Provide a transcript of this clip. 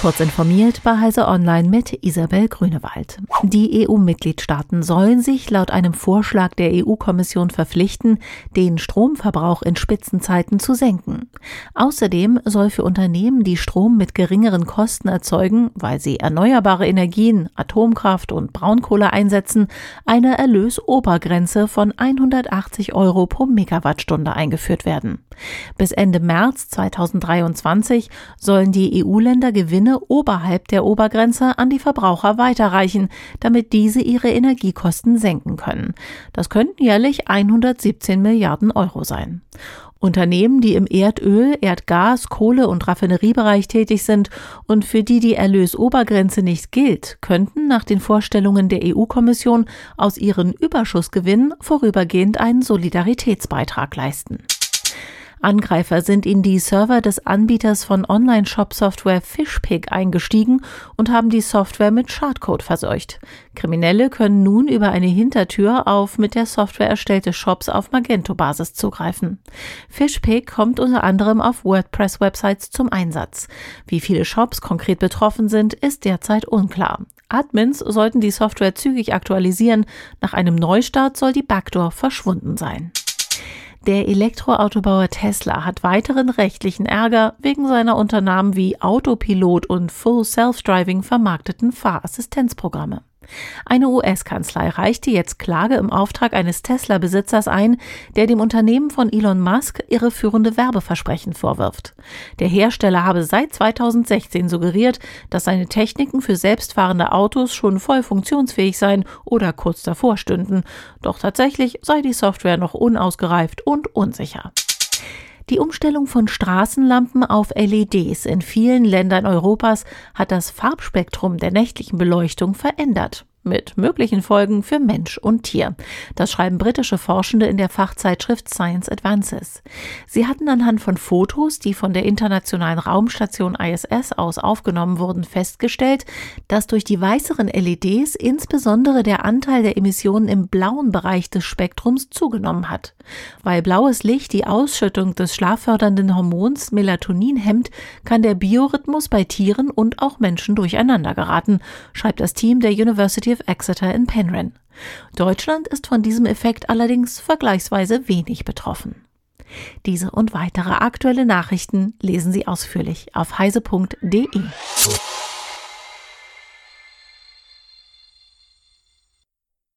Kurz informiert bei Heise Online mit Isabel Grünewald. Die EU-Mitgliedstaaten sollen sich laut einem Vorschlag der EU-Kommission verpflichten, den Stromverbrauch in Spitzenzeiten zu senken. Außerdem soll für Unternehmen, die Strom mit geringeren Kosten erzeugen, weil sie erneuerbare Energien, Atomkraft und Braunkohle einsetzen, eine Erlösobergrenze von 180 Euro pro Megawattstunde eingeführt werden. Bis Ende März 2023 sollen die EU-Länder Gewinne oberhalb der Obergrenze an die Verbraucher weiterreichen, damit diese ihre Energiekosten senken können. Das könnten jährlich 117 Milliarden Euro sein. Unternehmen, die im Erdöl, Erdgas, Kohle und Raffineriebereich tätig sind und für die die Erlösobergrenze nicht gilt, könnten nach den Vorstellungen der EU-Kommission aus ihren Überschussgewinnen vorübergehend einen Solidaritätsbeitrag leisten. Angreifer sind in die Server des Anbieters von Online-Shop-Software Fishpig eingestiegen und haben die Software mit Schadcode verseucht. Kriminelle können nun über eine Hintertür auf mit der Software erstellte Shops auf Magento-Basis zugreifen. Fishpig kommt unter anderem auf WordPress-Websites zum Einsatz. Wie viele Shops konkret betroffen sind, ist derzeit unklar. Admins sollten die Software zügig aktualisieren. Nach einem Neustart soll die Backdoor verschwunden sein. Der Elektroautobauer Tesla hat weiteren rechtlichen Ärger wegen seiner Unternahmen wie Autopilot und Full Self-Driving vermarkteten Fahrassistenzprogramme. Eine US-Kanzlei reichte jetzt Klage im Auftrag eines Tesla-Besitzers ein, der dem Unternehmen von Elon Musk irreführende Werbeversprechen vorwirft. Der Hersteller habe seit 2016 suggeriert, dass seine Techniken für selbstfahrende Autos schon voll funktionsfähig seien oder kurz davor stünden. Doch tatsächlich sei die Software noch unausgereift und unsicher. Die Umstellung von Straßenlampen auf LEDs in vielen Ländern Europas hat das Farbspektrum der nächtlichen Beleuchtung verändert mit möglichen Folgen für Mensch und Tier. Das schreiben britische Forschende in der Fachzeitschrift Science Advances. Sie hatten anhand von Fotos, die von der internationalen Raumstation ISS aus aufgenommen wurden, festgestellt, dass durch die weißeren LEDs insbesondere der Anteil der Emissionen im blauen Bereich des Spektrums zugenommen hat. Weil blaues Licht die Ausschüttung des schlaffördernden Hormons Melatonin hemmt, kann der Biorhythmus bei Tieren und auch Menschen durcheinander geraten, schreibt das Team der University of Exeter in Penryn. Deutschland ist von diesem Effekt allerdings vergleichsweise wenig betroffen. Diese und weitere aktuelle Nachrichten lesen Sie ausführlich auf heise.de.